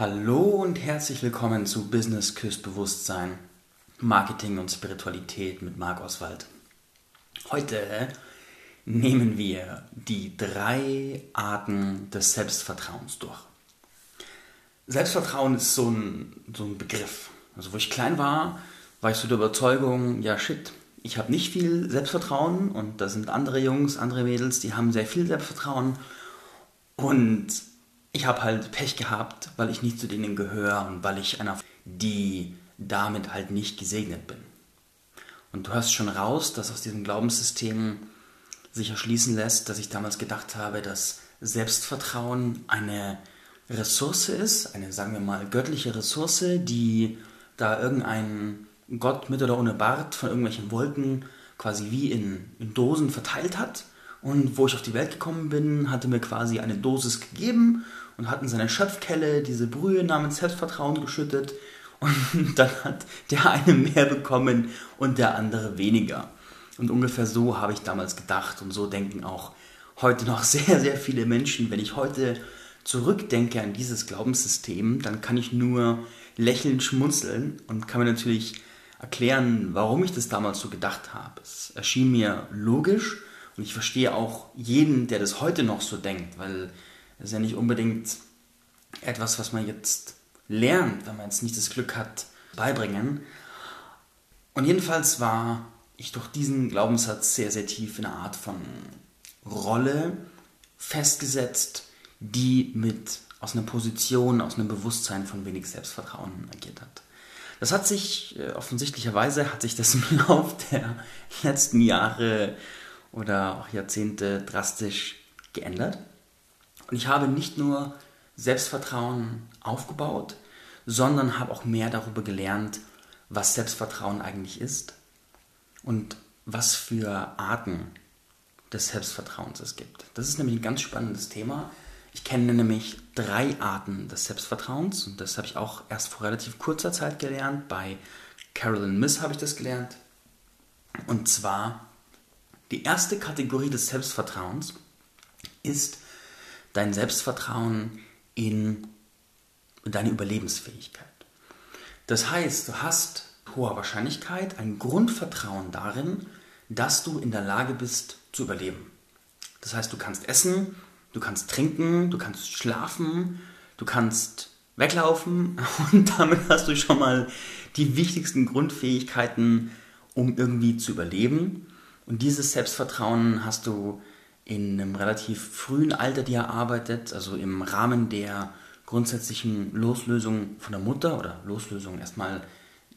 Hallo und herzlich willkommen zu Business Küsst Bewusstsein, Marketing und Spiritualität mit Marc Oswald. Heute nehmen wir die drei Arten des Selbstvertrauens durch. Selbstvertrauen ist so ein, so ein Begriff. Also wo ich klein war, war ich so der Überzeugung, ja shit, ich habe nicht viel Selbstvertrauen und da sind andere Jungs, andere Mädels, die haben sehr viel Selbstvertrauen und ich habe halt Pech gehabt, weil ich nicht zu denen gehöre und weil ich einer, die damit halt nicht gesegnet bin. Und du hörst schon raus, dass aus diesem Glaubenssystem sich erschließen lässt, dass ich damals gedacht habe, dass Selbstvertrauen eine Ressource ist, eine, sagen wir mal, göttliche Ressource, die da irgendein Gott mit oder ohne Bart von irgendwelchen Wolken quasi wie in, in Dosen verteilt hat. Und wo ich auf die Welt gekommen bin, hatte mir quasi eine Dosis gegeben und hat in seine Schöpfkelle diese Brühe namens Selbstvertrauen geschüttet und dann hat der eine mehr bekommen und der andere weniger. Und ungefähr so habe ich damals gedacht und so denken auch heute noch sehr, sehr viele Menschen. Wenn ich heute zurückdenke an dieses Glaubenssystem, dann kann ich nur lächelnd schmunzeln und kann mir natürlich erklären, warum ich das damals so gedacht habe. Es erschien mir logisch und ich verstehe auch jeden, der das heute noch so denkt, weil das ist ja nicht unbedingt etwas, was man jetzt lernt, wenn man jetzt nicht das Glück hat, beibringen. Und jedenfalls war ich durch diesen Glaubenssatz sehr, sehr tief in einer Art von Rolle festgesetzt, die mit aus einer Position, aus einem Bewusstsein von wenig Selbstvertrauen agiert hat. Das hat sich äh, offensichtlicherweise hat sich das im Laufe der letzten Jahre oder auch Jahrzehnte drastisch geändert. Und ich habe nicht nur Selbstvertrauen aufgebaut, sondern habe auch mehr darüber gelernt, was Selbstvertrauen eigentlich ist und was für Arten des Selbstvertrauens es gibt. Das ist nämlich ein ganz spannendes Thema. Ich kenne nämlich drei Arten des Selbstvertrauens und das habe ich auch erst vor relativ kurzer Zeit gelernt. Bei Carolyn Miss habe ich das gelernt. Und zwar die erste Kategorie des Selbstvertrauens ist dein Selbstvertrauen in deine Überlebensfähigkeit. Das heißt, du hast hoher Wahrscheinlichkeit ein Grundvertrauen darin, dass du in der Lage bist zu überleben. Das heißt, du kannst essen, du kannst trinken, du kannst schlafen, du kannst weglaufen und damit hast du schon mal die wichtigsten Grundfähigkeiten, um irgendwie zu überleben. Und dieses Selbstvertrauen hast du in einem relativ frühen Alter dir erarbeitet, also im Rahmen der grundsätzlichen Loslösung von der Mutter oder Loslösung erstmal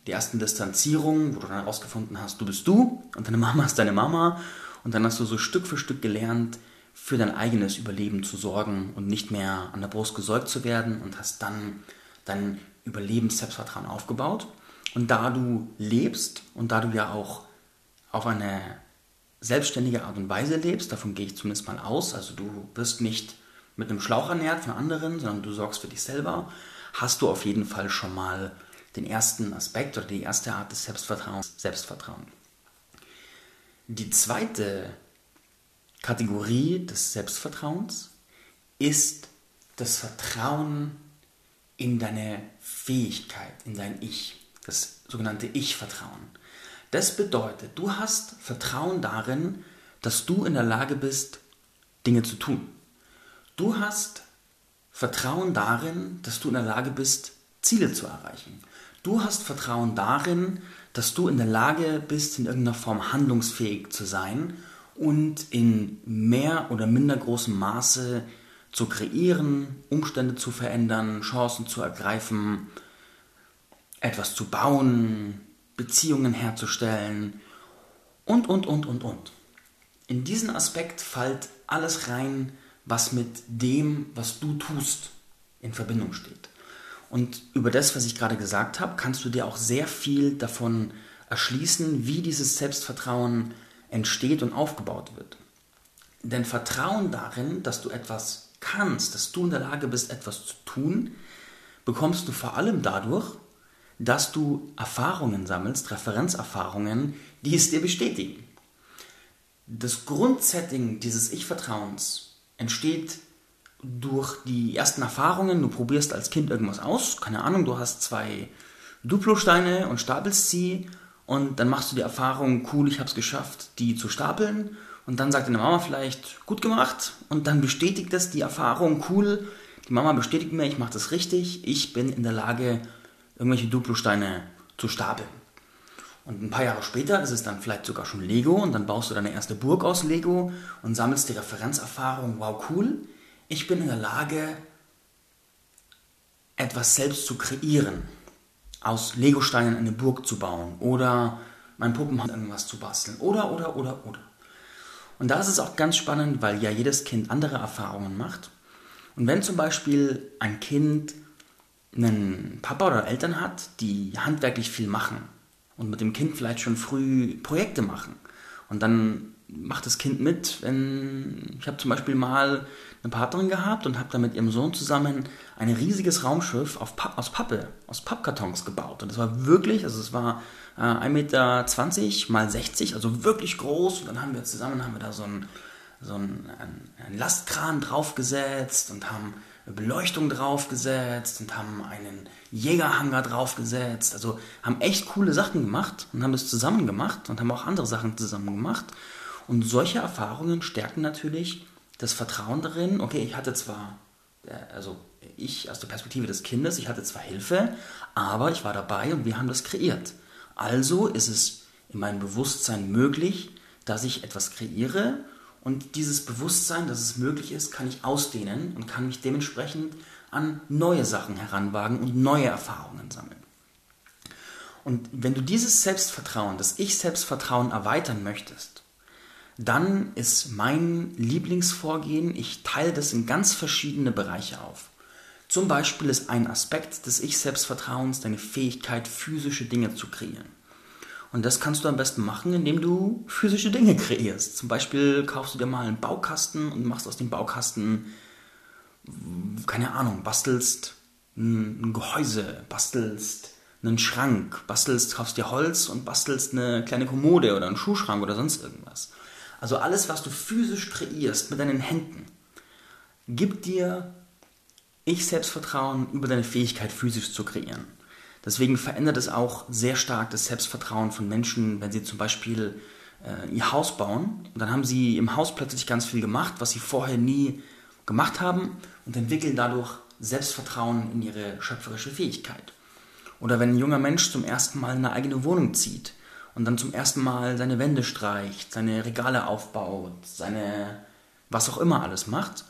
die ersten Distanzierungen, wo du dann herausgefunden hast, du bist du und deine Mama ist deine Mama und dann hast du so Stück für Stück gelernt, für dein eigenes Überleben zu sorgen und nicht mehr an der Brust gesäugt zu werden und hast dann dein Überlebens-Selbstvertrauen aufgebaut. Und da du lebst und da du ja auch auf eine selbstständige Art und Weise lebst, davon gehe ich zumindest mal aus, also du wirst nicht mit einem Schlauch ernährt von anderen, sondern du sorgst für dich selber, hast du auf jeden Fall schon mal den ersten Aspekt oder die erste Art des Selbstvertrauens, Selbstvertrauen. Die zweite Kategorie des Selbstvertrauens ist das Vertrauen in deine Fähigkeit, in dein Ich, das sogenannte Ich-Vertrauen. Das bedeutet, du hast Vertrauen darin, dass du in der Lage bist, Dinge zu tun. Du hast Vertrauen darin, dass du in der Lage bist, Ziele zu erreichen. Du hast Vertrauen darin, dass du in der Lage bist, in irgendeiner Form handlungsfähig zu sein und in mehr oder minder großem Maße zu kreieren, Umstände zu verändern, Chancen zu ergreifen, etwas zu bauen, Beziehungen herzustellen und, und, und, und, und. In diesen Aspekt fällt alles rein, was mit dem, was du tust, in Verbindung steht. Und über das, was ich gerade gesagt habe, kannst du dir auch sehr viel davon erschließen, wie dieses Selbstvertrauen entsteht und aufgebaut wird. Denn Vertrauen darin, dass du etwas kannst, dass du in der Lage bist, etwas zu tun, bekommst du vor allem dadurch, dass du Erfahrungen sammelst, Referenzerfahrungen, die es dir bestätigen. Das Grundsetting dieses Ich-Vertrauens entsteht durch die ersten Erfahrungen, du probierst als Kind irgendwas aus, keine Ahnung, du hast zwei Duplo-Steine und stapelst sie. Und dann machst du die Erfahrung, cool, ich habe es geschafft, die zu stapeln. Und dann sagt deine Mama vielleicht, gut gemacht. Und dann bestätigt das die Erfahrung, cool, die Mama bestätigt mir, ich mache das richtig, ich bin in der Lage, irgendwelche Duplo-Steine zu stapeln. Und ein paar Jahre später ist es dann vielleicht sogar schon Lego und dann baust du deine erste Burg aus Lego und sammelst die Referenzerfahrung, wow, cool, ich bin in der Lage, etwas selbst zu kreieren, aus Legosteinen eine Burg zu bauen oder mein Puppenhaus irgendwas zu basteln oder, oder, oder, oder. Und da ist es auch ganz spannend, weil ja jedes Kind andere Erfahrungen macht. Und wenn zum Beispiel ein Kind einen Papa oder Eltern hat, die handwerklich viel machen und mit dem Kind vielleicht schon früh Projekte machen und dann macht das Kind mit, wenn ich habe zum Beispiel mal eine Partnerin gehabt und habe dann mit ihrem Sohn zusammen ein riesiges Raumschiff Papp, aus Pappe, aus Pappkartons gebaut. Und das war wirklich, also es war äh, 1,20 Meter mal 60, also wirklich groß. Und dann haben wir zusammen haben wir da so einen, so einen, einen Lastkran draufgesetzt und haben Beleuchtung draufgesetzt und haben einen Jägerhanger draufgesetzt. Also haben echt coole Sachen gemacht und haben das zusammen gemacht und haben auch andere Sachen zusammen gemacht. Und solche Erfahrungen stärken natürlich das Vertrauen darin, okay, ich hatte zwar, äh, also ich aus der Perspektive des Kindes, ich hatte zwar Hilfe, aber ich war dabei und wir haben das kreiert. Also ist es in meinem Bewusstsein möglich, dass ich etwas kreiere und dieses Bewusstsein, dass es möglich ist, kann ich ausdehnen und kann mich dementsprechend an neue Sachen heranwagen und neue Erfahrungen sammeln. Und wenn du dieses Selbstvertrauen, das Ich-Selbstvertrauen erweitern möchtest, dann ist mein Lieblingsvorgehen, ich teile das in ganz verschiedene Bereiche auf. Zum Beispiel ist ein Aspekt des Ich-Selbstvertrauens deine Fähigkeit, physische Dinge zu kreieren. Und das kannst du am besten machen, indem du physische Dinge kreierst. Zum Beispiel kaufst du dir mal einen Baukasten und machst aus dem Baukasten, keine Ahnung, bastelst ein Gehäuse, bastelst einen Schrank, bastelst, kaufst dir Holz und bastelst eine kleine Kommode oder einen Schuhschrank oder sonst irgendwas. Also alles, was du physisch kreierst mit deinen Händen, gibt dir ich Selbstvertrauen über deine Fähigkeit, physisch zu kreieren. Deswegen verändert es auch sehr stark das Selbstvertrauen von Menschen, wenn sie zum Beispiel äh, ihr Haus bauen und dann haben sie im Haus plötzlich ganz viel gemacht, was sie vorher nie gemacht haben und entwickeln dadurch Selbstvertrauen in ihre schöpferische Fähigkeit. Oder wenn ein junger Mensch zum ersten Mal eine eigene Wohnung zieht und dann zum ersten Mal seine Wände streicht, seine Regale aufbaut, seine was auch immer alles macht,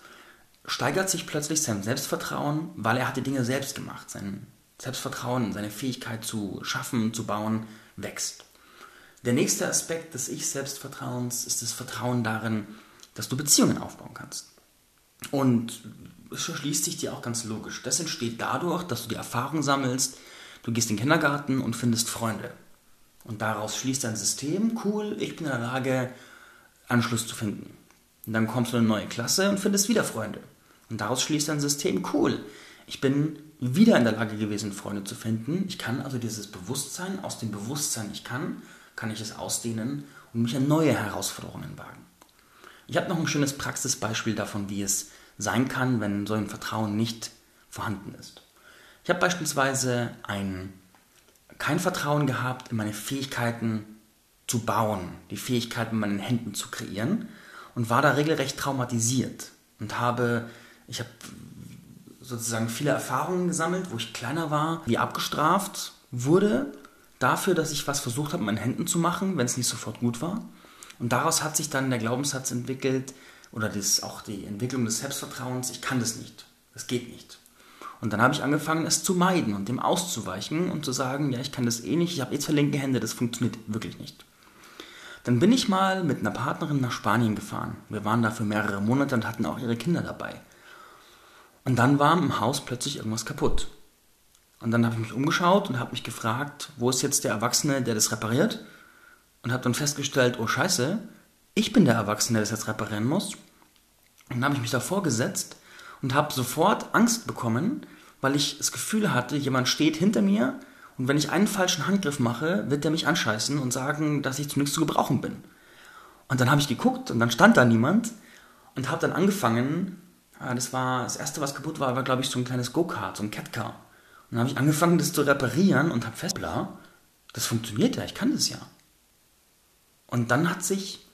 steigert sich plötzlich sein Selbstvertrauen, weil er hat die Dinge selbst gemacht. Sein Selbstvertrauen, seine Fähigkeit zu schaffen, zu bauen, wächst. Der nächste Aspekt des Ich-Selbstvertrauens ist das Vertrauen darin, dass du Beziehungen aufbauen kannst. Und es schließt sich dir auch ganz logisch. Das entsteht dadurch, dass du die Erfahrung sammelst, du gehst in den Kindergarten und findest Freunde. Und daraus schließt dein System, cool, ich bin in der Lage, Anschluss zu finden. Und dann kommst du in eine neue Klasse und findest wieder Freunde. Und daraus schließt dein System, cool, ich bin wieder in der Lage gewesen, Freunde zu finden. Ich kann also dieses Bewusstsein, aus dem Bewusstsein, ich kann, kann ich es ausdehnen und mich an neue Herausforderungen wagen. Ich habe noch ein schönes Praxisbeispiel davon, wie es sein kann, wenn so ein Vertrauen nicht vorhanden ist. Ich habe beispielsweise ein kein Vertrauen gehabt in meine Fähigkeiten zu bauen, die Fähigkeit mit meinen Händen zu kreieren und war da regelrecht traumatisiert und habe, ich habe sozusagen viele Erfahrungen gesammelt, wo ich kleiner war, wie abgestraft wurde dafür, dass ich was versucht habe, mit meinen Händen zu machen, wenn es nicht sofort gut war. Und daraus hat sich dann der Glaubenssatz entwickelt oder das, auch die Entwicklung des Selbstvertrauens, ich kann das nicht, das geht nicht. Und dann habe ich angefangen, es zu meiden und dem auszuweichen und zu sagen, ja, ich kann das eh nicht, ich habe eh zwei linke Hände, das funktioniert wirklich nicht. Dann bin ich mal mit einer Partnerin nach Spanien gefahren. Wir waren da für mehrere Monate und hatten auch ihre Kinder dabei. Und dann war im Haus plötzlich irgendwas kaputt. Und dann habe ich mich umgeschaut und habe mich gefragt, wo ist jetzt der Erwachsene, der das repariert? Und habe dann festgestellt, oh scheiße, ich bin der Erwachsene, der das jetzt reparieren muss. Und dann habe ich mich davor gesetzt und habe sofort Angst bekommen, weil ich das Gefühl hatte, jemand steht hinter mir und wenn ich einen falschen Handgriff mache, wird der mich anscheißen und sagen, dass ich zu nichts zu gebrauchen bin. Und dann habe ich geguckt und dann stand da niemand und habe dann angefangen, das war das erste, was kaputt war, war glaube ich so ein kleines Go-Kart, so ein Catcar. Und dann habe ich angefangen, das zu reparieren und habe fest, bla, das funktioniert ja, ich kann das ja. Und dann hat sich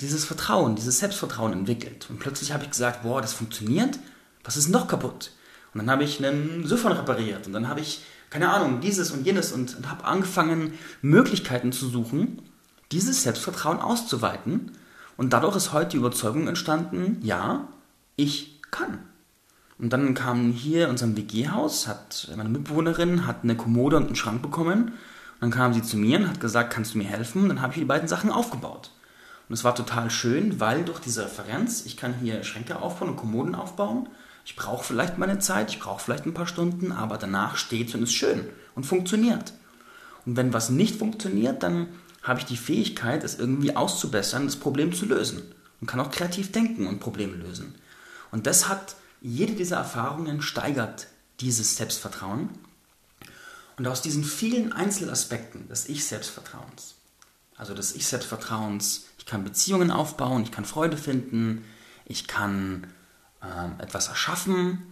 dieses Vertrauen, dieses Selbstvertrauen entwickelt. Und plötzlich habe ich gesagt, boah, das funktioniert, was ist noch kaputt? Und dann habe ich einen Siphon repariert und dann habe ich, keine Ahnung, dieses und jenes und, und habe angefangen, Möglichkeiten zu suchen, dieses Selbstvertrauen auszuweiten. Und dadurch ist heute die Überzeugung entstanden, ja, ich kann. Und dann kam hier in unserem WG-Haus, hat meine Mitbewohnerin hat eine Kommode und einen Schrank bekommen. Und dann kam sie zu mir und hat gesagt, kannst du mir helfen? Und dann habe ich die beiden Sachen aufgebaut. Und es war total schön, weil durch diese Referenz, ich kann hier Schränke aufbauen und Kommoden aufbauen. Ich brauche vielleicht meine Zeit, ich brauche vielleicht ein paar Stunden, aber danach steht es und ist schön und funktioniert. Und wenn was nicht funktioniert, dann habe ich die Fähigkeit, es irgendwie auszubessern, das Problem zu lösen. Und kann auch kreativ denken und Probleme lösen. Und das hat, jede dieser Erfahrungen steigert dieses Selbstvertrauen. Und aus diesen vielen Einzelaspekten des Ich-Selbstvertrauens, also des Ich-Selbstvertrauens, ich kann Beziehungen aufbauen, ich kann Freude finden, ich kann äh, etwas erschaffen,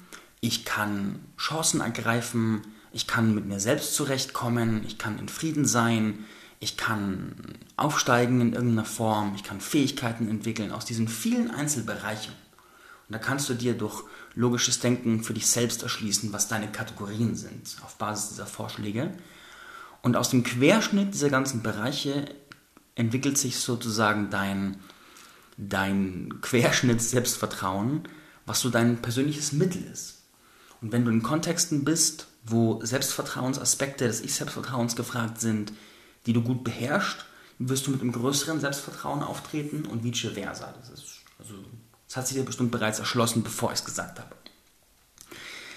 ich kann Chancen ergreifen, ich kann mit mir selbst zurechtkommen, ich kann in Frieden sein, ich kann aufsteigen in irgendeiner Form, ich kann Fähigkeiten entwickeln aus diesen vielen Einzelbereichen. Und da kannst du dir durch logisches Denken für dich selbst erschließen, was deine Kategorien sind, auf Basis dieser Vorschläge. Und aus dem Querschnitt dieser ganzen Bereiche entwickelt sich sozusagen dein, dein Querschnitt Selbstvertrauen, was so dein persönliches Mittel ist. Und wenn du in Kontexten bist, wo Selbstvertrauensaspekte des Ich-Selbstvertrauens gefragt sind, die du gut beherrschst, wirst du mit einem größeren Selbstvertrauen auftreten und vice versa. Das, ist, also, das hat sich dir bestimmt bereits erschlossen, bevor ich es gesagt habe.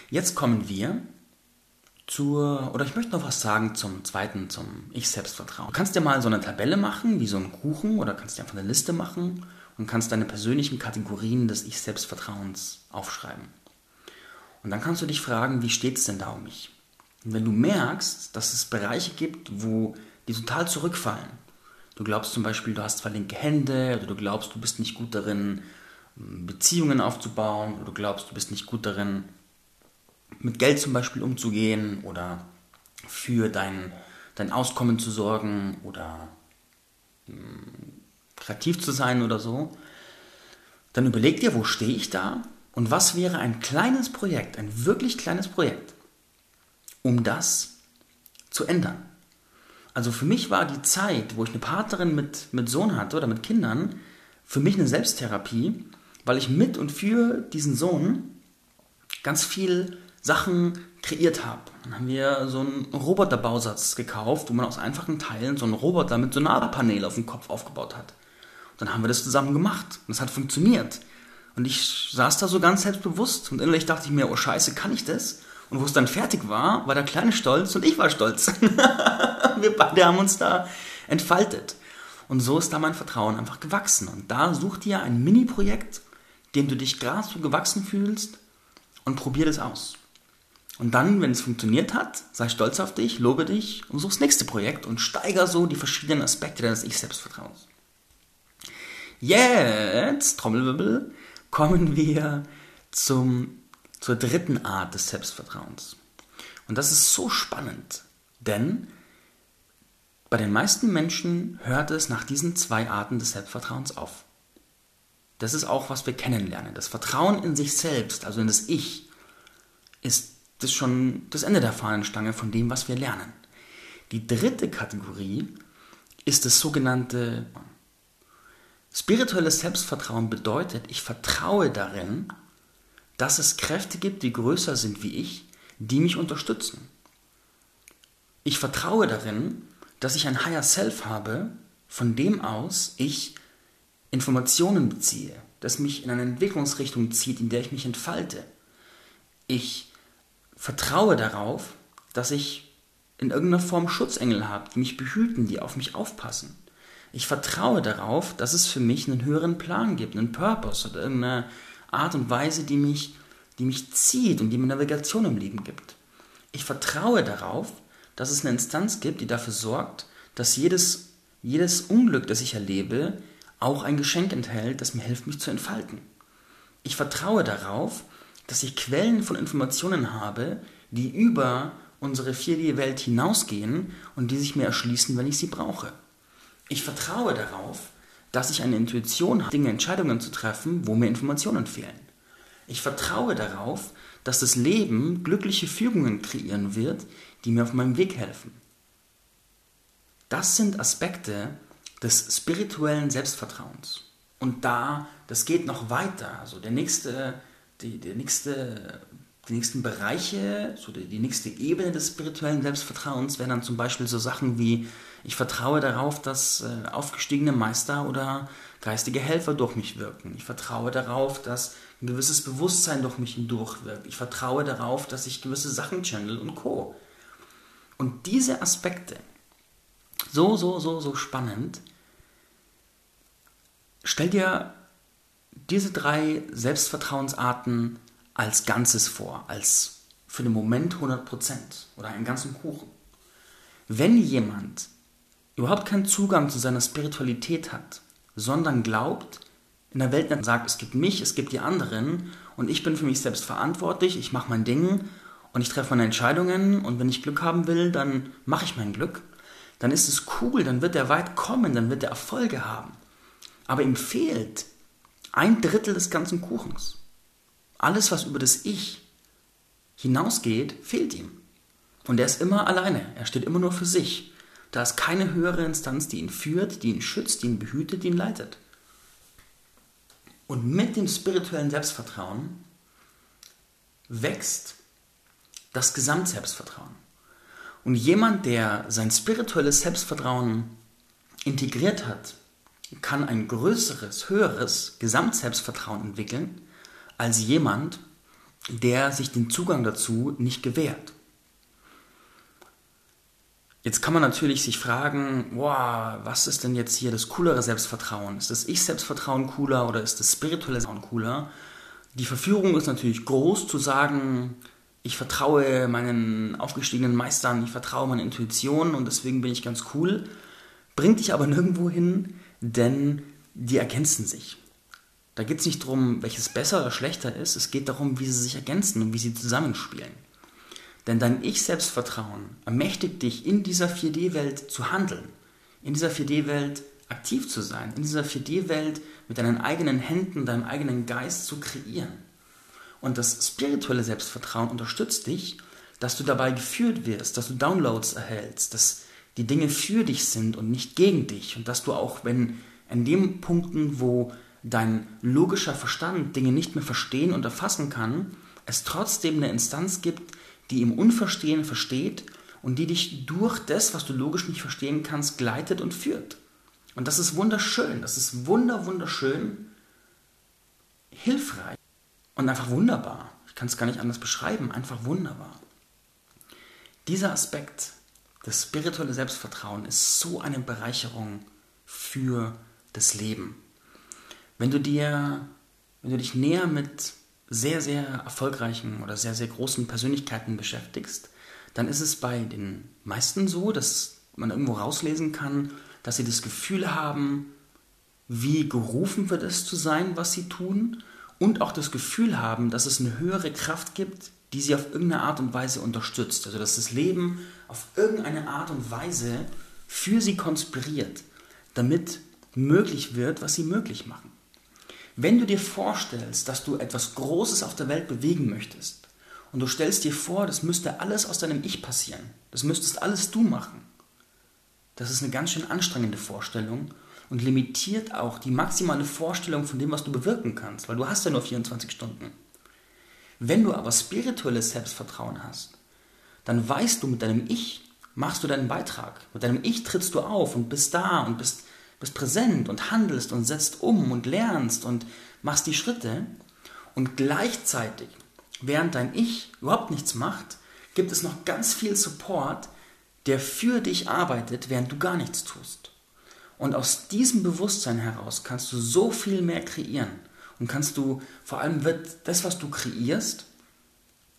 Jetzt kommen wir zur, oder ich möchte noch was sagen zum zweiten, zum Ich-Selbstvertrauen. Du kannst dir mal so eine Tabelle machen, wie so ein Kuchen, oder kannst dir einfach eine Liste machen und kannst deine persönlichen Kategorien des Ich-Selbstvertrauens aufschreiben. Und dann kannst du dich fragen, wie steht es denn da um mich? Und wenn du merkst, dass es Bereiche gibt, wo die total zurückfallen. Du glaubst zum Beispiel, du hast zwei linke Hände oder du glaubst, du bist nicht gut darin, Beziehungen aufzubauen oder du glaubst, du bist nicht gut darin, mit Geld zum Beispiel umzugehen oder für dein, dein Auskommen zu sorgen oder hm, kreativ zu sein oder so, dann überleg dir, wo stehe ich da und was wäre ein kleines Projekt, ein wirklich kleines Projekt, um das zu ändern. Also für mich war die Zeit, wo ich eine Partnerin mit, mit Sohn hatte oder mit Kindern, für mich eine Selbsttherapie, weil ich mit und für diesen Sohn ganz viel Sachen kreiert habe. Dann haben wir so einen Roboterbausatz gekauft, wo man aus einfachen Teilen so einen Roboter mit Sonarpanel auf dem Kopf aufgebaut hat. Und dann haben wir das zusammen gemacht und es hat funktioniert. Und ich saß da so ganz selbstbewusst und innerlich dachte ich mir, oh scheiße, kann ich das? Und wo es dann fertig war, war der Kleine stolz und ich war stolz. wir beide haben uns da entfaltet. Und so ist da mein Vertrauen einfach gewachsen. Und da such dir ein Mini-Projekt, dem du dich gerade so gewachsen fühlst und probier das aus. Und dann, wenn es funktioniert hat, sei stolz auf dich, lobe dich und such das nächste Projekt und steiger so die verschiedenen Aspekte deines Ich-Selbstvertrauens. Jetzt, Trommelwirbel, kommen wir zum, zur dritten Art des Selbstvertrauens. Und das ist so spannend, denn bei den meisten Menschen hört es nach diesen zwei Arten des Selbstvertrauens auf. Das ist auch, was wir kennenlernen. Das Vertrauen in sich selbst, also in das Ich, ist das schon das Ende der Fahnenstange von dem, was wir lernen. Die dritte Kategorie ist das sogenannte spirituelles Selbstvertrauen bedeutet, ich vertraue darin, dass es Kräfte gibt, die größer sind wie ich, die mich unterstützen. Ich vertraue darin, dass ich ein Higher Self habe, von dem aus ich Informationen beziehe, das mich in eine Entwicklungsrichtung zieht, in der ich mich entfalte. Ich vertraue darauf, dass ich in irgendeiner Form Schutzengel habe, die mich behüten, die auf mich aufpassen. Ich vertraue darauf, dass es für mich einen höheren Plan gibt, einen Purpose oder irgendeine Art und Weise, die mich, die mich zieht und die mir Navigation im Leben gibt. Ich vertraue darauf, dass es eine Instanz gibt, die dafür sorgt, dass jedes, jedes Unglück, das ich erlebe, auch ein Geschenk enthält, das mir hilft, mich zu entfalten. Ich vertraue darauf, dass ich Quellen von Informationen habe, die über unsere 4D-Welt hinausgehen und die sich mir erschließen, wenn ich sie brauche. Ich vertraue darauf, dass ich eine Intuition habe, Dinge, Entscheidungen zu treffen, wo mir Informationen fehlen. Ich vertraue darauf, dass das Leben glückliche Fügungen kreieren wird, die mir auf meinem Weg helfen. Das sind Aspekte des spirituellen Selbstvertrauens. Und da, das geht noch weiter. Also der nächste, die, der nächste, die nächsten Bereiche, so die, die nächste Ebene des spirituellen Selbstvertrauens wären dann zum Beispiel so Sachen wie, ich vertraue darauf, dass äh, aufgestiegene Meister oder geistige Helfer durch mich wirken. Ich vertraue darauf, dass ein gewisses Bewusstsein durch mich hindurchwirkt. Ich vertraue darauf, dass ich gewisse Sachen channel und co. Und diese Aspekte, so, so, so, so spannend, stell dir diese drei Selbstvertrauensarten als Ganzes vor, als für den Moment 100% oder einen ganzen Kuchen. Wenn jemand überhaupt keinen Zugang zu seiner Spiritualität hat, sondern glaubt, in der Welt sagt, es gibt mich, es gibt die anderen und ich bin für mich selbst verantwortlich, ich mache mein Ding und ich treffe meine Entscheidungen und wenn ich Glück haben will, dann mache ich mein Glück, dann ist es cool, dann wird er weit kommen, dann wird er Erfolge haben. Aber ihm fehlt ein Drittel des ganzen Kuchens. Alles, was über das Ich hinausgeht, fehlt ihm. Und er ist immer alleine, er steht immer nur für sich. Da ist keine höhere Instanz, die ihn führt, die ihn schützt, die ihn behütet, die ihn leitet. Und mit dem spirituellen Selbstvertrauen wächst das Gesamtselbstvertrauen. Und jemand, der sein spirituelles Selbstvertrauen integriert hat, kann ein größeres, höheres Gesamtselbstvertrauen entwickeln als jemand, der sich den Zugang dazu nicht gewährt. Jetzt kann man natürlich sich fragen, wow, was ist denn jetzt hier das coolere Selbstvertrauen? Ist das Ich-Selbstvertrauen cooler oder ist das spirituelle Selbstvertrauen cooler? Die Verführung ist natürlich groß zu sagen, ich vertraue meinen aufgestiegenen Meistern, ich vertraue meiner Intuition und deswegen bin ich ganz cool. Bringt dich aber nirgendwo hin, denn die ergänzen sich. Da geht es nicht darum, welches besser oder schlechter ist, es geht darum, wie sie sich ergänzen und wie sie zusammenspielen. Denn dein Ich-Selbstvertrauen ermächtigt dich, in dieser 4D-Welt zu handeln, in dieser 4D-Welt aktiv zu sein, in dieser 4D-Welt mit deinen eigenen Händen, deinem eigenen Geist zu kreieren. Und das spirituelle Selbstvertrauen unterstützt dich, dass du dabei geführt wirst, dass du Downloads erhältst, dass die Dinge für dich sind und nicht gegen dich und dass du auch, wenn in den Punkten, wo dein logischer Verstand Dinge nicht mehr verstehen und erfassen kann, es trotzdem eine Instanz gibt, die im Unverstehen versteht und die dich durch das, was du logisch nicht verstehen kannst, gleitet und führt. Und das ist wunderschön, das ist wunder, wunderschön, hilfreich und einfach wunderbar. Ich kann es gar nicht anders beschreiben, einfach wunderbar. Dieser Aspekt, das spirituelle Selbstvertrauen, ist so eine Bereicherung für das Leben. Wenn du dir, wenn du dich näher mit sehr, sehr erfolgreichen oder sehr, sehr großen Persönlichkeiten beschäftigst, dann ist es bei den meisten so, dass man irgendwo rauslesen kann, dass sie das Gefühl haben, wie gerufen wird es zu sein, was sie tun, und auch das Gefühl haben, dass es eine höhere Kraft gibt, die sie auf irgendeine Art und Weise unterstützt. Also dass das Leben auf irgendeine Art und Weise für sie konspiriert, damit möglich wird, was sie möglich machen. Wenn du dir vorstellst, dass du etwas Großes auf der Welt bewegen möchtest und du stellst dir vor, das müsste alles aus deinem Ich passieren, das müsstest alles du machen, das ist eine ganz schön anstrengende Vorstellung und limitiert auch die maximale Vorstellung von dem, was du bewirken kannst, weil du hast ja nur 24 Stunden. Wenn du aber spirituelles Selbstvertrauen hast, dann weißt du mit deinem Ich, machst du deinen Beitrag. Mit deinem Ich trittst du auf und bist da und bist bist präsent und handelst und setzt um und lernst und machst die Schritte. Und gleichzeitig, während dein Ich überhaupt nichts macht, gibt es noch ganz viel Support, der für dich arbeitet, während du gar nichts tust. Und aus diesem Bewusstsein heraus kannst du so viel mehr kreieren. Und kannst du, vor allem wird das, was du kreierst,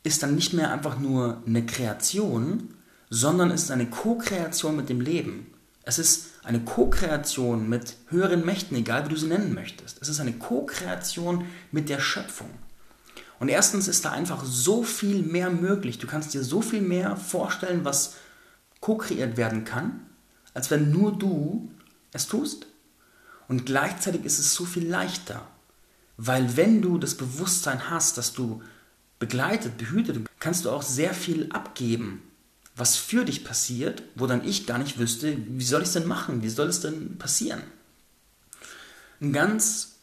ist dann nicht mehr einfach nur eine Kreation, sondern ist eine Co-Kreation mit dem Leben. Es ist eine Co-Kreation mit höheren Mächten, egal wie du sie nennen möchtest. Es ist eine Co-Kreation mit der Schöpfung. Und erstens ist da einfach so viel mehr möglich. Du kannst dir so viel mehr vorstellen, was co-kreiert werden kann, als wenn nur du es tust. Und gleichzeitig ist es so viel leichter, weil wenn du das Bewusstsein hast, dass du begleitet, behütet, kannst du auch sehr viel abgeben, was für dich passiert, wo dann ich gar nicht wüsste, wie soll ich es denn machen, wie soll es denn passieren. Ein ganz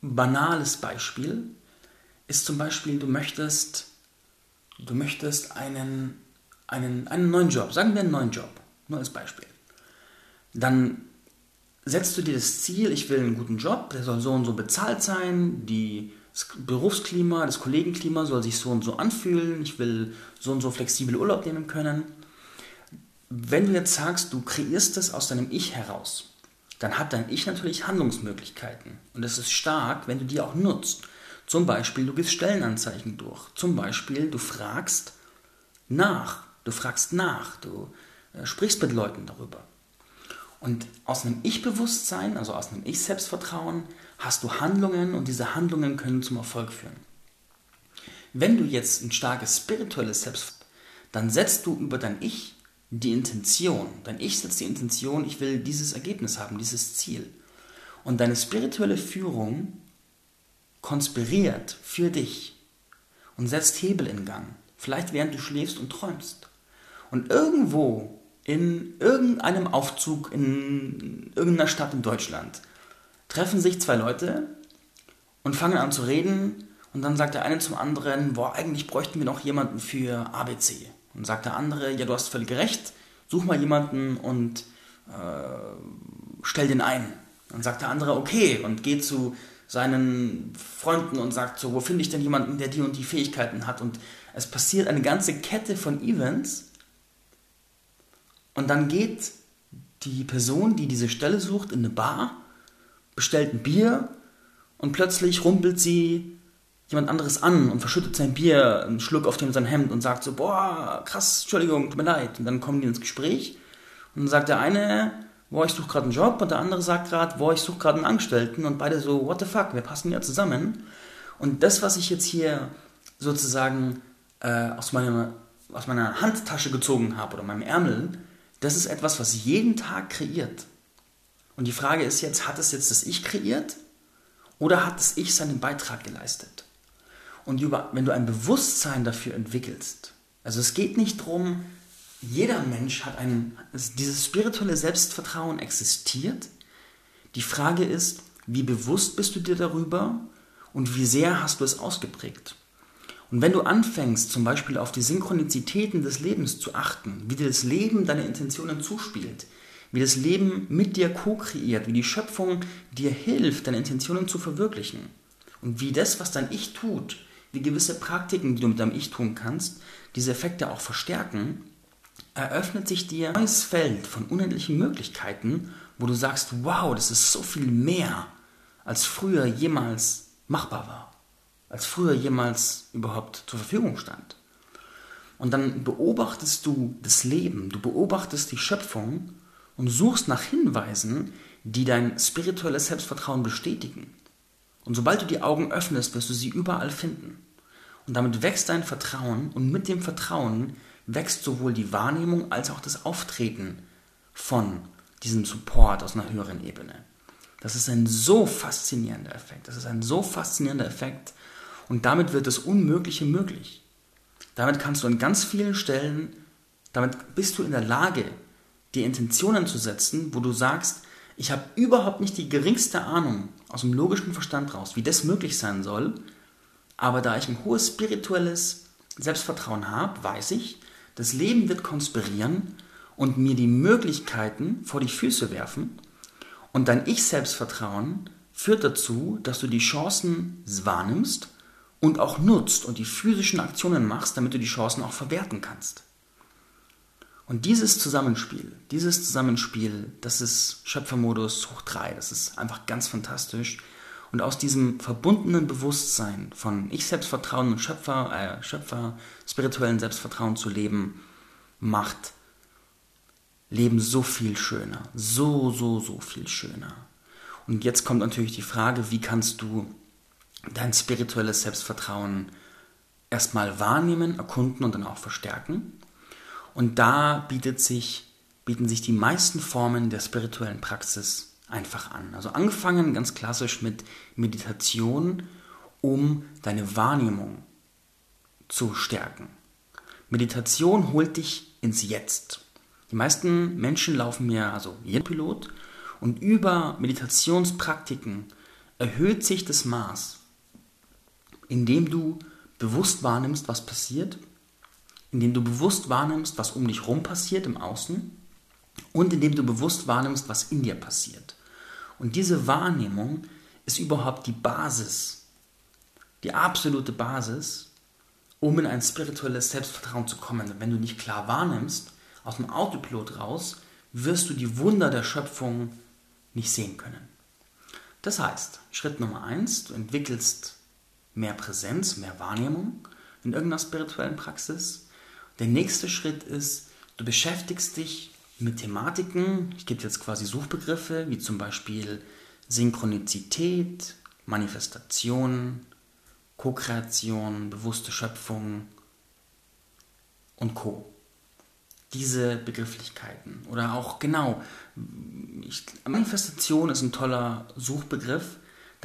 banales Beispiel ist zum Beispiel, du möchtest, du möchtest einen, einen, einen neuen Job, sagen wir einen neuen Job, nur als Beispiel. Dann setzt du dir das Ziel, ich will einen guten Job, der soll so und so bezahlt sein, die, das Berufsklima, das Kollegenklima soll sich so und so anfühlen, ich will so und so flexibel Urlaub nehmen können. Wenn du jetzt sagst, du kreierst das aus deinem Ich heraus, dann hat dein Ich natürlich Handlungsmöglichkeiten. Und das ist stark, wenn du die auch nutzt. Zum Beispiel, du gibst Stellenanzeigen durch. Zum Beispiel, du fragst nach. Du fragst nach. Du äh, sprichst mit Leuten darüber. Und aus einem Ich-Bewusstsein, also aus einem Ich-Selbstvertrauen, hast du Handlungen und diese Handlungen können zum Erfolg führen. Wenn du jetzt ein starkes spirituelles Selbst, dann setzt du über dein Ich die Intention. Dein Ich setzt die Intention, ich will dieses Ergebnis haben, dieses Ziel. Und deine spirituelle Führung konspiriert für dich und setzt Hebel in Gang. Vielleicht während du schläfst und träumst. Und irgendwo in irgendeinem Aufzug in irgendeiner Stadt in Deutschland treffen sich zwei Leute und fangen an zu reden und dann sagt der eine zum anderen, boah, eigentlich bräuchten wir noch jemanden für ABC. Und sagt der andere, ja, du hast völlig recht, such mal jemanden und äh, stell den ein. Dann sagt der andere, okay, und geht zu seinen Freunden und sagt so, wo finde ich denn jemanden, der die und die Fähigkeiten hat? Und es passiert eine ganze Kette von Events und dann geht die Person, die diese Stelle sucht, in eine Bar, bestellt ein Bier und plötzlich rumpelt sie jemand anderes an und verschüttet sein Bier, einen Schluck auf dem sein Hemd und sagt so, boah, krass, Entschuldigung, tut mir leid. Und dann kommen die ins Gespräch und dann sagt der eine, boah, ich suche gerade einen Job und der andere sagt gerade, boah, ich suche gerade einen Angestellten und beide so, what the fuck, wir passen ja zusammen. Und das, was ich jetzt hier sozusagen äh, aus, meiner, aus meiner Handtasche gezogen habe oder meinem Ärmel, das ist etwas, was jeden Tag kreiert. Und die Frage ist jetzt, hat es jetzt das Ich kreiert oder hat das Ich seinen Beitrag geleistet? Und wenn du ein Bewusstsein dafür entwickelst, also es geht nicht darum, jeder Mensch hat ein, dieses spirituelle Selbstvertrauen existiert. Die Frage ist, wie bewusst bist du dir darüber und wie sehr hast du es ausgeprägt? Und wenn du anfängst, zum Beispiel auf die Synchronizitäten des Lebens zu achten, wie dir das Leben deine Intentionen zuspielt, wie das Leben mit dir co-kreiert, wie die Schöpfung dir hilft, deine Intentionen zu verwirklichen und wie das, was dein Ich tut, wie gewisse Praktiken, die du mit deinem Ich tun kannst, diese Effekte auch verstärken, eröffnet sich dir ein neues Feld von unendlichen Möglichkeiten, wo du sagst, wow, das ist so viel mehr, als früher jemals machbar war, als früher jemals überhaupt zur Verfügung stand. Und dann beobachtest du das Leben, du beobachtest die Schöpfung und suchst nach Hinweisen, die dein spirituelles Selbstvertrauen bestätigen. Und sobald du die Augen öffnest, wirst du sie überall finden. Und damit wächst dein Vertrauen und mit dem Vertrauen wächst sowohl die Wahrnehmung als auch das Auftreten von diesem Support aus einer höheren Ebene. Das ist ein so faszinierender Effekt. Das ist ein so faszinierender Effekt. Und damit wird das Unmögliche möglich. Damit kannst du an ganz vielen Stellen, damit bist du in der Lage, die Intentionen zu setzen, wo du sagst, ich habe überhaupt nicht die geringste Ahnung aus dem logischen Verstand raus, wie das möglich sein soll, aber da ich ein hohes spirituelles Selbstvertrauen habe, weiß ich, das Leben wird konspirieren und mir die Möglichkeiten vor die Füße werfen. Und dein Ich-Selbstvertrauen führt dazu, dass du die Chancen wahrnimmst und auch nutzt und die physischen Aktionen machst, damit du die Chancen auch verwerten kannst. Und dieses Zusammenspiel, dieses Zusammenspiel, das ist Schöpfermodus hoch 3, das ist einfach ganz fantastisch. Und aus diesem verbundenen Bewusstsein von Ich-Selbstvertrauen und Schöpfer, äh, Schöpfer, spirituellen Selbstvertrauen zu leben, macht Leben so viel schöner. So, so, so viel schöner. Und jetzt kommt natürlich die Frage, wie kannst du dein spirituelles Selbstvertrauen erstmal wahrnehmen, erkunden und dann auch verstärken. Und da sich, bieten sich die meisten Formen der spirituellen Praxis einfach an. Also angefangen ganz klassisch mit Meditation, um deine Wahrnehmung zu stärken. Meditation holt dich ins Jetzt. Die meisten Menschen laufen mir also jeden Pilot und über Meditationspraktiken erhöht sich das Maß, indem du bewusst wahrnimmst, was passiert, indem du bewusst wahrnimmst, was um dich herum passiert im Außen und indem du bewusst wahrnimmst, was in dir passiert. Und diese Wahrnehmung ist überhaupt die Basis, die absolute Basis, um in ein spirituelles Selbstvertrauen zu kommen. Wenn du nicht klar wahrnimmst, aus dem Autopilot raus, wirst du die Wunder der Schöpfung nicht sehen können. Das heißt, Schritt Nummer eins, du entwickelst mehr Präsenz, mehr Wahrnehmung in irgendeiner spirituellen Praxis. Der nächste Schritt ist, du beschäftigst dich mit Thematiken, ich gebe jetzt quasi Suchbegriffe, wie zum Beispiel Synchronizität, Manifestation, Co-Kreation, bewusste Schöpfung und Co diese Begrifflichkeiten. Oder auch genau, ich, Manifestation ist ein toller Suchbegriff,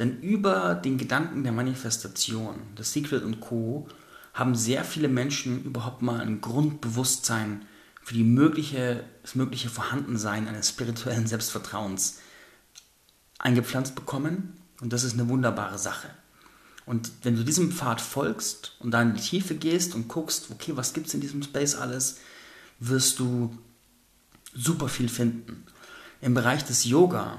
denn über den Gedanken der Manifestation, das Secret und Co., haben sehr viele Menschen überhaupt mal ein Grundbewusstsein für die mögliche, das mögliche Vorhandensein eines spirituellen Selbstvertrauens eingepflanzt bekommen. Und das ist eine wunderbare Sache. Und wenn du diesem Pfad folgst und da in die Tiefe gehst und guckst, okay, was gibt es in diesem Space alles, wirst du super viel finden. Im Bereich des Yoga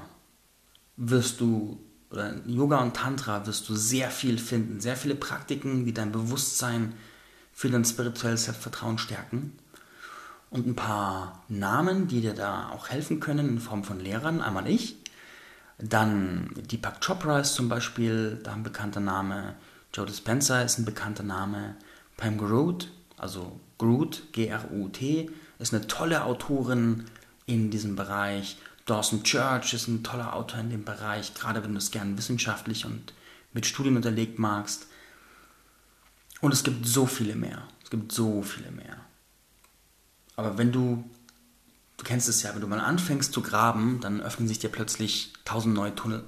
wirst du, oder Yoga und Tantra wirst du sehr viel finden, sehr viele Praktiken, die dein Bewusstsein für dein spirituelles Selbstvertrauen stärken. Und ein paar Namen, die dir da auch helfen können in Form von Lehrern. Einmal ich, dann Deepak Chopra ist zum Beispiel da ein bekannter Name, Joe Dispenza ist ein bekannter Name, Pam Groot, also Groot, G-R-U-T, ist eine tolle Autorin in diesem Bereich. Dawson Church ist ein toller Autor in dem Bereich, gerade wenn du es gern wissenschaftlich und mit Studien unterlegt magst. Und es gibt so viele mehr. Es gibt so viele mehr. Aber wenn du, du kennst es ja, wenn du mal anfängst zu graben, dann öffnen sich dir plötzlich tausend neue Tunnel.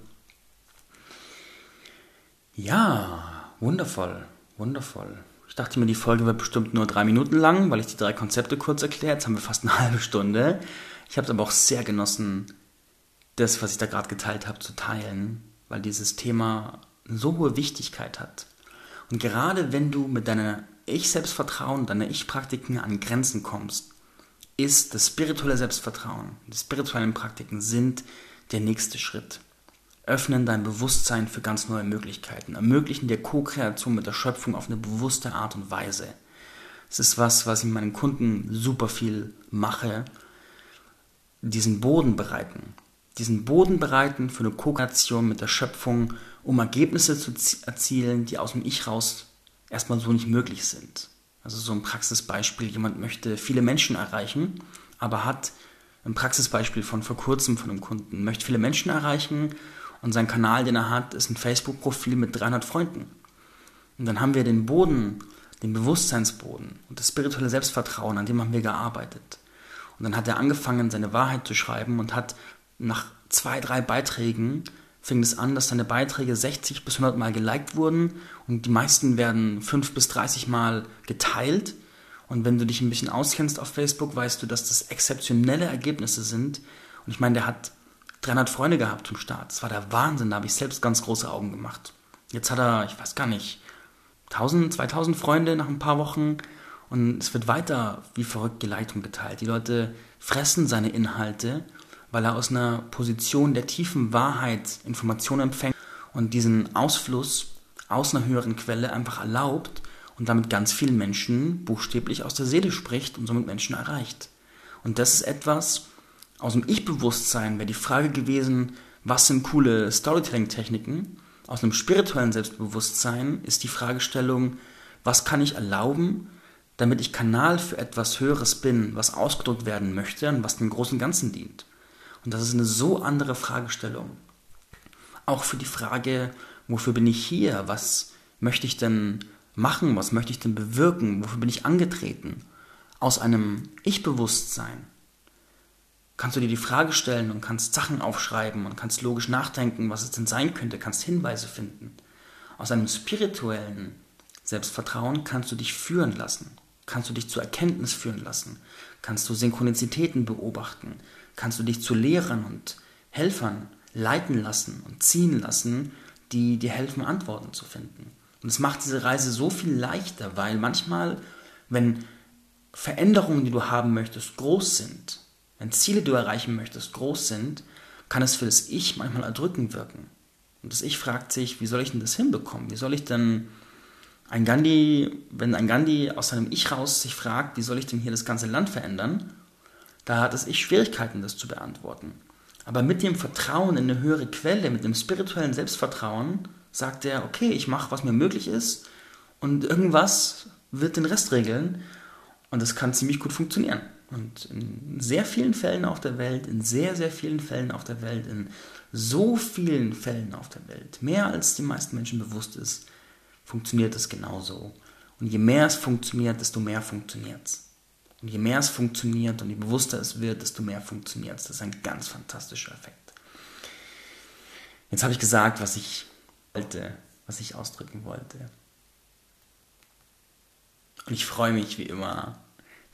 Ja, wundervoll, wundervoll. Ich dachte mir, die Folge wird bestimmt nur drei Minuten lang, weil ich die drei Konzepte kurz erkläre. Jetzt haben wir fast eine halbe Stunde. Ich habe es aber auch sehr genossen, das, was ich da gerade geteilt habe, zu teilen, weil dieses Thema so hohe Wichtigkeit hat. Und gerade wenn du mit deiner Ich-Selbstvertrauen, deiner Ich-Praktiken an Grenzen kommst, ist das spirituelle Selbstvertrauen, die spirituellen Praktiken sind der nächste Schritt öffnen dein Bewusstsein für ganz neue Möglichkeiten, ermöglichen dir Co-Kreation mit der Schöpfung auf eine bewusste Art und Weise. Das ist was, was ich meinen Kunden super viel mache. Diesen Boden bereiten. Diesen Boden bereiten für eine Co-Kreation mit der Schöpfung, um Ergebnisse zu erzielen, die aus dem Ich raus erstmal so nicht möglich sind. Also so ein Praxisbeispiel, jemand möchte viele Menschen erreichen, aber hat ein Praxisbeispiel von vor kurzem von einem Kunden, möchte viele Menschen erreichen und sein Kanal, den er hat, ist ein Facebook-Profil mit 300 Freunden. Und dann haben wir den Boden, den Bewusstseinsboden und das spirituelle Selbstvertrauen, an dem haben wir gearbeitet. Und dann hat er angefangen, seine Wahrheit zu schreiben und hat nach zwei, drei Beiträgen fing es an, dass seine Beiträge 60 bis 100 Mal geliked wurden und die meisten werden 5 bis 30 Mal geteilt. Und wenn du dich ein bisschen auskennst auf Facebook, weißt du, dass das exzeptionelle Ergebnisse sind. Und ich meine, der hat 300 Freunde gehabt zum Start. Das war der Wahnsinn, da habe ich selbst ganz große Augen gemacht. Jetzt hat er, ich weiß gar nicht, 1000, 2000 Freunde nach ein paar Wochen und es wird weiter wie verrückt geleitet und geteilt. Die Leute fressen seine Inhalte, weil er aus einer Position der tiefen Wahrheit Informationen empfängt und diesen Ausfluss aus einer höheren Quelle einfach erlaubt und damit ganz vielen Menschen buchstäblich aus der Seele spricht und somit Menschen erreicht. Und das ist etwas, aus dem Ich-Bewusstsein wäre die Frage gewesen, was sind coole Storytelling-Techniken? Aus einem spirituellen Selbstbewusstsein ist die Fragestellung, was kann ich erlauben, damit ich Kanal für etwas Höheres bin, was ausgedrückt werden möchte und was dem großen Ganzen dient. Und das ist eine so andere Fragestellung. Auch für die Frage, wofür bin ich hier? Was möchte ich denn machen? Was möchte ich denn bewirken? Wofür bin ich angetreten? Aus einem Ich-Bewusstsein kannst du dir die Frage stellen und kannst Sachen aufschreiben und kannst logisch nachdenken, was es denn sein könnte, kannst Hinweise finden. Aus einem spirituellen Selbstvertrauen kannst du dich führen lassen, kannst du dich zur Erkenntnis führen lassen, kannst du Synchronizitäten beobachten, kannst du dich zu Lehrern und Helfern leiten lassen und ziehen lassen, die dir helfen, Antworten zu finden. Und es macht diese Reise so viel leichter, weil manchmal, wenn Veränderungen, die du haben möchtest, groß sind, wenn Ziele, die du erreichen möchtest, groß sind, kann es für das Ich manchmal erdrückend wirken. Und das Ich fragt sich, wie soll ich denn das hinbekommen? Wie soll ich denn ein Gandhi, wenn ein Gandhi aus seinem Ich raus sich fragt, wie soll ich denn hier das ganze Land verändern, da hat das Ich Schwierigkeiten, das zu beantworten. Aber mit dem Vertrauen in eine höhere Quelle, mit dem spirituellen Selbstvertrauen, sagt er, okay, ich mache, was mir möglich ist und irgendwas wird den Rest regeln und das kann ziemlich gut funktionieren. Und in sehr vielen Fällen auf der Welt, in sehr, sehr vielen Fällen auf der Welt, in so vielen Fällen auf der Welt, mehr als die meisten Menschen bewusst ist, funktioniert es genauso. Und je mehr es funktioniert, desto mehr funktioniert es. Und je mehr es funktioniert und je bewusster es wird, desto mehr funktioniert es. Das ist ein ganz fantastischer Effekt. Jetzt habe ich gesagt, was ich wollte, was ich ausdrücken wollte. Und ich freue mich wie immer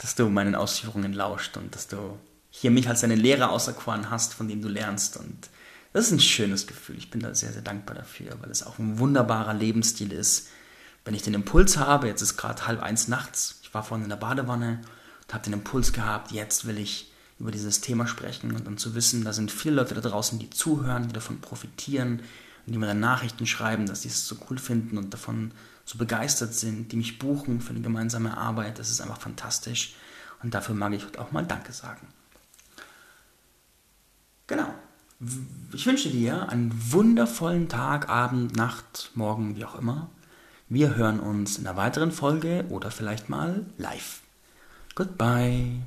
dass du meinen Ausführungen lauscht und dass du hier mich als deine Lehrer auserkoren hast, von dem du lernst. Und das ist ein schönes Gefühl. Ich bin da sehr, sehr dankbar dafür, weil es auch ein wunderbarer Lebensstil ist. Wenn ich den Impuls habe, jetzt ist gerade halb eins nachts, ich war vorhin in der Badewanne und habe den Impuls gehabt, jetzt will ich über dieses Thema sprechen und dann zu wissen, da sind viele Leute da draußen, die zuhören, die davon profitieren und die mir dann Nachrichten schreiben, dass sie es so cool finden und davon so begeistert sind, die mich buchen für eine gemeinsame Arbeit. Das ist einfach fantastisch. Und dafür mag ich heute auch mal Danke sagen. Genau. Ich wünsche dir einen wundervollen Tag, Abend, Nacht, Morgen, wie auch immer. Wir hören uns in einer weiteren Folge oder vielleicht mal live. Goodbye.